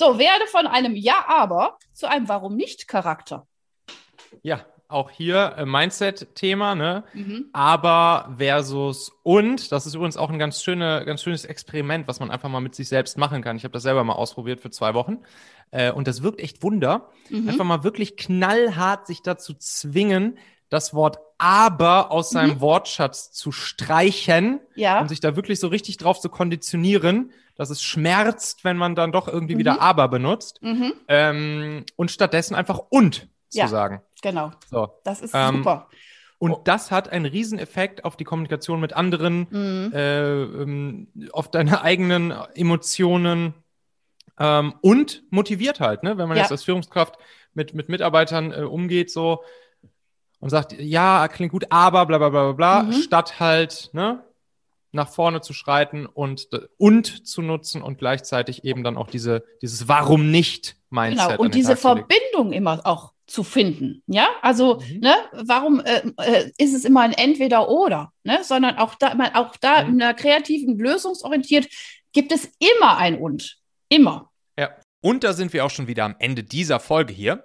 So, werde von einem Ja, aber zu einem Warum nicht Charakter. Ja, auch hier äh, Mindset-Thema, ne? Mhm. Aber versus und, das ist übrigens auch ein ganz, schöne, ganz schönes Experiment, was man einfach mal mit sich selbst machen kann. Ich habe das selber mal ausprobiert für zwei Wochen. Äh, und das wirkt echt Wunder. Mhm. Einfach mal wirklich knallhart sich dazu zwingen, das Wort aber aus seinem Mhm. Wortschatz zu streichen Ja. und sich da wirklich so richtig drauf zu konditionieren, dass es schmerzt, wenn man dann doch irgendwie Mhm. wieder aber benutzt. Mhm. Ähm, und stattdessen einfach und Ja. zu sagen. Genau. So. Das ist Ähm, super. Und Oh. das hat einen Rieseneffekt auf die Kommunikation mit anderen, Mhm. äh, ähm, auf deine eigenen Emotionen ähm, und motiviert halt, ne? Wenn man Ja. jetzt als Führungskraft mit, mit Mitarbeitern äh, umgeht, so und sagt, ja, klingt gut, aber bla bla bla bla bla, Mhm. statt halt, ne? nach vorne zu schreiten und, und zu nutzen und gleichzeitig eben dann auch diese, dieses Warum nicht Mindset. Genau. Und diese. Verbindung immer auch zu finden. Ja, also, Mhm. ne, warum äh, äh, ist es immer ein Entweder-Oder, ne? Sondern auch da, man, auch da Mhm. in einer kreativen, lösungsorientiert gibt es immer ein Und. Immer. Ja. Und da sind wir auch schon wieder am Ende dieser Folge hier.